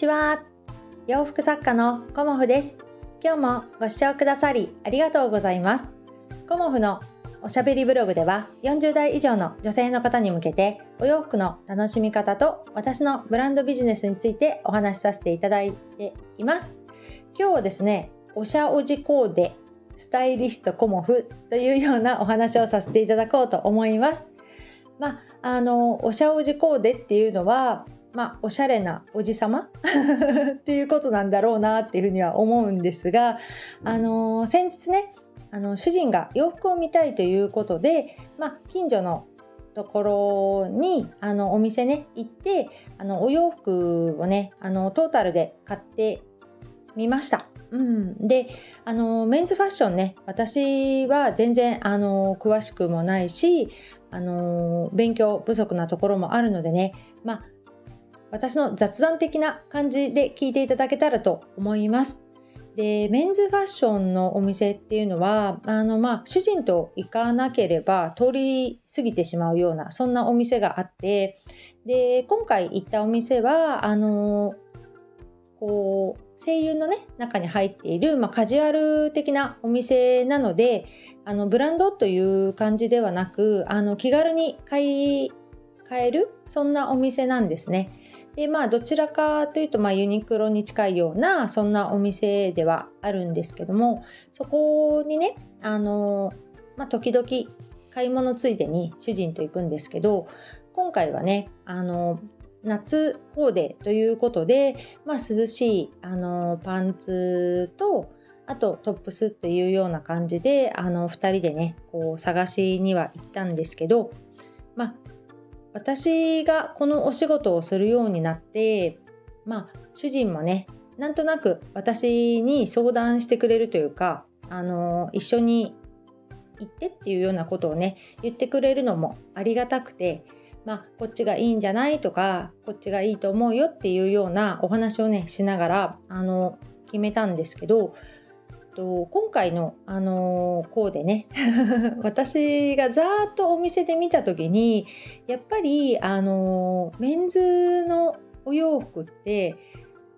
ちは。洋服作家のコモフです。今日もご視聴くださりありがとうございます。コモフのおしゃべりブログでは40代以上の女性の方に向けてお洋服の楽しみ方と私のブランドビジネスについてお話しさせていただいています。今日はですねおしゃおじコーデスタイリストコモフというようなお話をさせていただこうと思います。まあ、あのおしゃおじコーデっていうのはまあ、おしゃれなおじさま っていうことなんだろうなっていうふうには思うんですが、あの先日ねあの主人が洋服を見たいということで、まあ、近所のところにあのお店ね行ってあのお洋服をねあのトータルで買ってみました。うん、であのメンズファッションね私は全然あの詳しくもないしあの勉強不足なところもあるのでね、まあ、私の雑談的な感じで聞いていただけたらと思います。でメンズファッションのお店っていうのはあの、まあ、主人と行かなければ通り過ぎてしまうようなそんなお店があってで今回行ったお店はあのこう声優のね中に入っている、まあ、カジュアル的なお店なのであのブランドという感じではなくあの気軽に買い買えるそんなお店なんですね。でまあどちらかというと、まあ、ユニクロに近いようなそんなお店ではあるんですけどもそこにねあの、まあ、時々買い物ついでに主人と行くんですけど今回はねあの夏コーデということで、まあ、涼しいあのパンツとあとトップスっていうような感じであの2人でねこう探しには行ったんですけど、まあ、私がこのお仕事をするようになってまあ主人もねなんとなく私に相談してくれるというかあの一緒に行ってっていうようなことをね言ってくれるのもありがたくてまあこっちがいいんじゃないとかこっちがいいと思うよっていうようなお話をねしながらあの決めたんですけどと今回の、あのー、コーデね 私がざーっとお店で見た時にやっぱり、あのー、メンズのお洋服って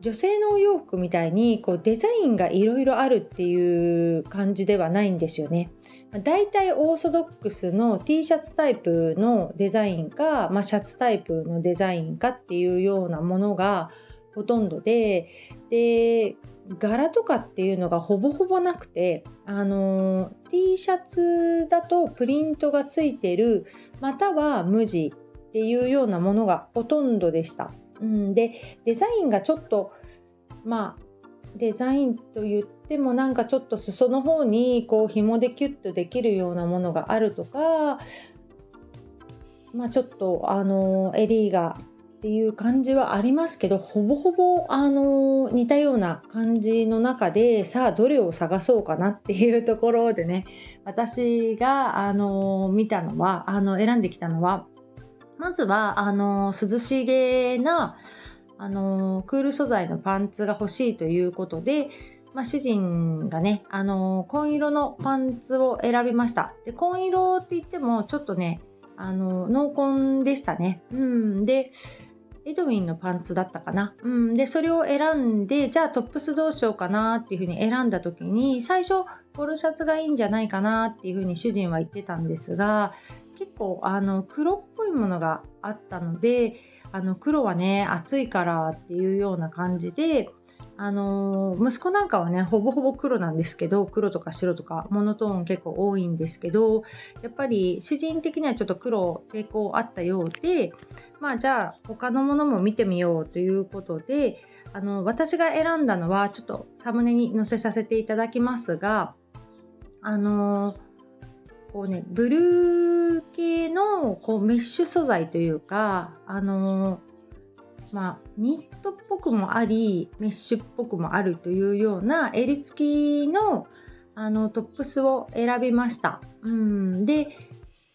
女性のお洋服みたいにこうデザインがいろいろあるっていう感じではないんですよね。だいたいオーソドックスの T シャツタイプのデザインか、まあ、シャツタイプのデザインかっていうようなものがほとんどでで柄とかっていうのがほぼほぼなくてあの T シャツだとプリントがついてるまたは無地っていうようなものがほとんどでした。うん、でデザインがちょっとまあデザインと言ってもなんかちょっと裾の方にこう紐でキュッとできるようなものがあるとかまあちょっとあの襟がっていう感じはありますけどほぼほぼあの似たような感じの中でさあどれを探そうかなっていうところでね私があの見たのはあの選んできたのはまずはあの涼しげなあのクール素材のパンツが欲しいということでまあ、主人がね、あの紺色のパンツを選びました。で紺色って言ってもちょっとね、あの濃紺でしたね。うん、でエドウィンのパンツだったかな。うん、で、それを選んで、じゃあトップスどうしようかなっていうふうに選んだ時に、最初、ポロシャツがいいんじゃないかなっていうふうに主人は言ってたんですが、結構、あの、黒っぽいものがあったので、あの、黒はね、暑いからっていうような感じで、あの息子なんかはねほぼほぼ黒なんですけど黒とか白とかモノトーン結構多いんですけどやっぱり主人的にはちょっと黒抵抗あったようでまあじゃあ他のものも見てみようということであの私が選んだのはちょっとサムネに載せさせていただきますがあのこうねブルー系のこうメッシュ素材というかあのまあ、ニットっぽくもありメッシュっぽくもあるというような襟付きのあのトップスを選びました。うん、で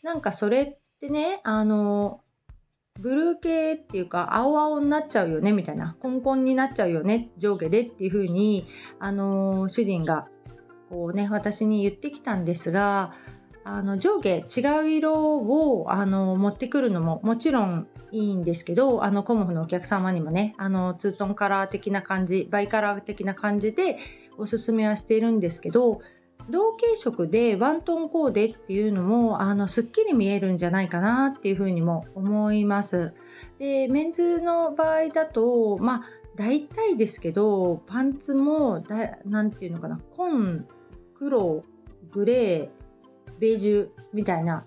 なんかそれってねあのブルー系っていうか青々になっちゃうよねみたいなコンコンになっちゃうよね上下でっていう風にあの主人がこうね私に言ってきたんですがあの上下違う色をあの持ってくるのももちろんいいんですけどあのコモフのお客様にもねあのツートンカラー的な感じバイカラー的な感じでおすすめはしているんですけど同系色でワントーンコーデっていうのもあのすっきり見えるんじゃないかなっていうふうにも思います。でメンズの場合だとまあ大体ですけどパンツも何て言うのかな紺黒グレーベージュみたいな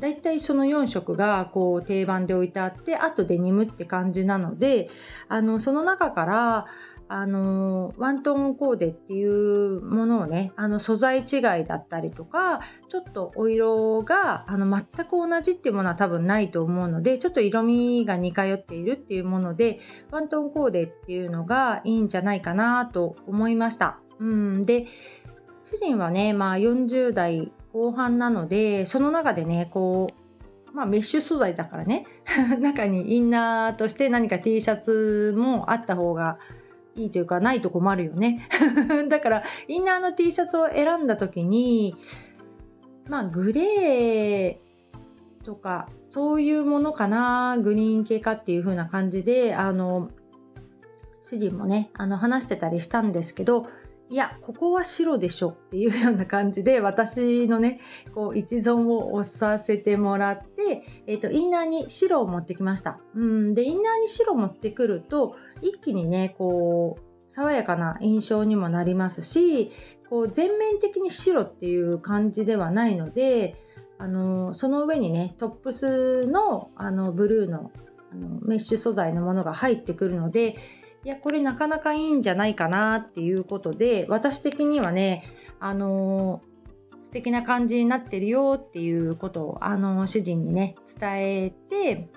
だいたいその4色がこう定番で置いてあってあとデニムって感じなのであのその中からあのワントーンコーデっていうものをねあの素材違いだったりとかちょっとお色があの全く同じっていうものは多分ないと思うのでちょっと色味が似通っているっていうものでワントーンコーデっていうのがいいんじゃないかなと思いました。うん、で主人はね、まあ、40代後半なのでその中でねこう、まあ、メッシュ素材だからね 中にインナーとして何か T シャツもあった方がいいというかないと困るよね。だからインナーの T シャツを選んだ時にまあグレーとかそういうものかなグリーン系かっていう風な感じであの主人もねあの話してたりしたんですけどいやここは白でしょっていうような感じで 私のねこう一存を押させてもらって、えーと、インナーに白を持ってきました。うん。でインナーに白を持ってくると一気にねこう爽やかな印象にもなりますしこう全面的に白っていう感じではないのであのその上にねトップスのあのブルーのあのメッシュ素材のものが入ってくるのでいやこれなかなかいいんじゃないかなっていうことで私的にはねあのー、素敵な感じになってるよっていうことをあの主人にね伝えて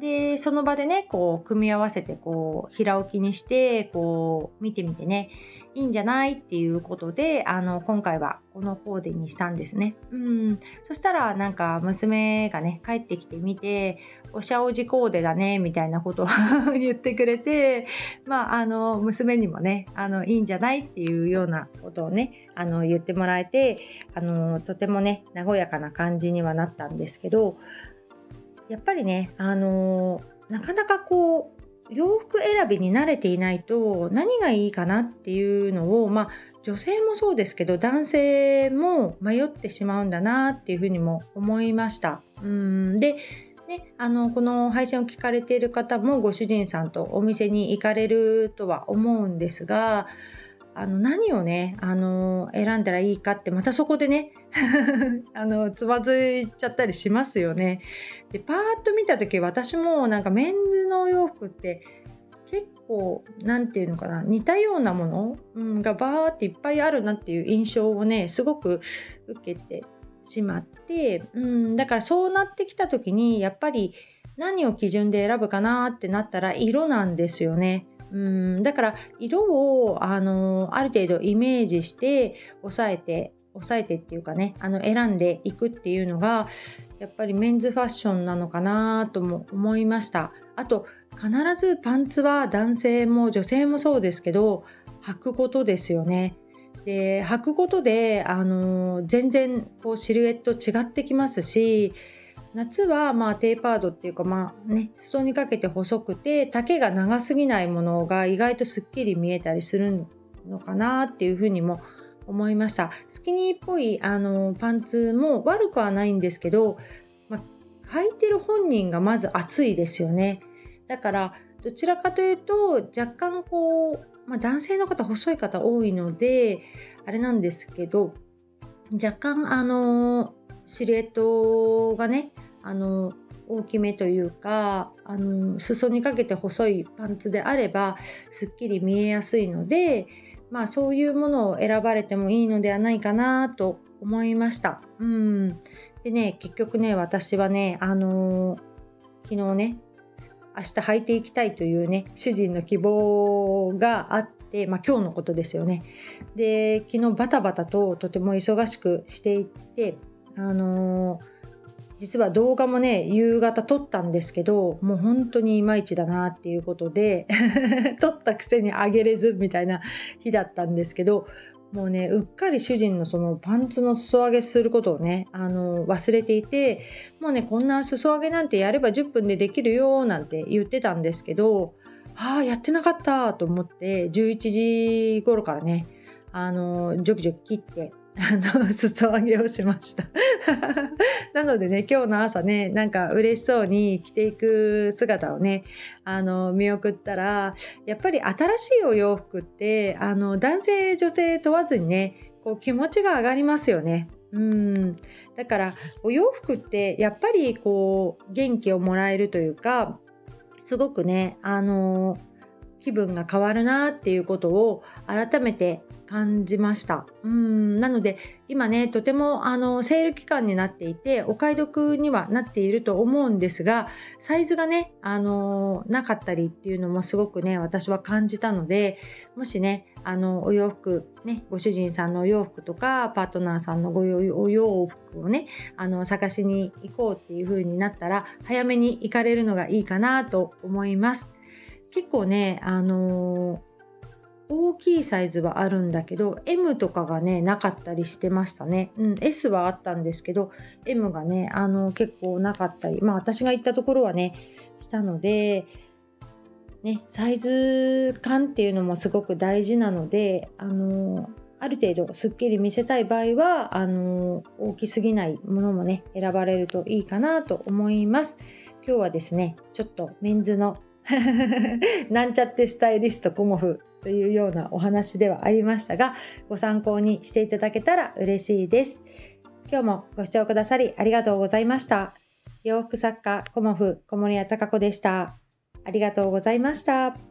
でその場でねこう組み合わせてこう平置きにしてこう見てみてねいいんじゃないっていうことであの今回はこのコーデにしたんですね。うんそしたらなんか娘がね帰ってきてみておしゃおじコーデだねみたいなことを 言ってくれてまああの娘にもねあのいいんじゃないっていうようなことをねあの言ってもらえてあのとてもね和やかな感じにはなったんですけどやっぱりねあのなかなかこう洋服選びに慣れていないと何がいいかなっていうのを、まあ、女性もそうですけど男性も迷ってしまうんだなっていうふうにも思いました。うんでね、あのこの配信を聞かれている方もご主人さんとお店に行かれるとは思うんですがあの何をねあの選んだらいいかってまたそこでね あのつまずいちゃったりしますよね。でパーッと見た時私もなんかメンズのお洋服って結構何て言うのかな似たようなもの、うん、がバーっていっぱいあるなっていう印象をねすごく受けてしまって、うん、だからそうなってきた時にやっぱり何を基準で選ぶかなってなったら色なんですよね。うん。だから色をあのある程度イメージして抑えて抑えてっていうかねあの選んでいくっていうのがやっぱりメンズファッションなのかなとも思いました。あと必ずパンツは男性も女性もそうですけど履くことですよね。で履くことであの全然こうシルエット違ってきますし夏はまあテーパードっていうかまあね裾にかけて細くて丈が長すぎないものが意外とすっきり見えたりするのかなっていうふうにも思いました。スキニーっぽいあのパンツも悪くはないんですけど、まあ、履いてる本人がまず暑いですよね。だからどちらかというと若干こう、まあ、男性の方細い方多いのであれなんですけど若干あのシルエットがねあの大きめというかあの裾にかけて細いパンツであればすっきり見えやすいので、まあ、そういうものを選ばれてもいいのではないかなと思いました。うん、でね結局ね私はねあの昨日ね明日履いていきたいというね主人の希望があって、まあ、今日のことですよね。で昨日バタバタととても忙しくしていってあの実は動画もね夕方撮ったんですけどもう本当にいまいちだなっていうことで 撮ったくせにあげれずみたいな日だったんですけどもうねうっかり主人のそのパンツの裾上げすることをねあの忘れていてもうねこんな裾上げなんてやれば10分でできるよなんて言ってたんですけどああやってなかったと思って11時頃からねあのジョキジョキ切ってあの 裾上げをしました なのでね今日の朝ねなんか嬉しそうに着ていく姿をねあの見送ったらやっぱり新しいお洋服ってあの男性女性問わずにねこう気持ちが上がりますよね。うんだからお洋服ってやっぱりこう元気をもらえるというかすごくねあの気分が変わるなっていうことを改めて感じましたうんなので今ねとてもあのセール期間になっていてお買い得にはなっていると思うんですがサイズがねあのなかったりっていうのもすごくね私は感じたのでもしねあのお洋服ねご主人さんのお洋服とかパートナーさんのごお洋服をねあの探しに行こうっていう風になったら早めに行かれるのがいいかなと思います。結構ねあの大きいサイズはあるんだけど M とかがねなかったりしてましたね、うん、S はあったんですけど M がねあの結構なかったりまあ私が行ったところはねしたのでねサイズ感っていうのもすごく大事なのであのある程度すっきり見せたい場合はあの大きすぎないものもね選ばれるといいかなと思います。今日はですねちょっとメンズの なんちゃってスタイリストコモフというようなお話ではありましたがご参考にしていただけたら嬉しいです。今日もご視聴くださりありがとうございました。洋服作家コモフ小森屋隆子でした。ありがとうございました。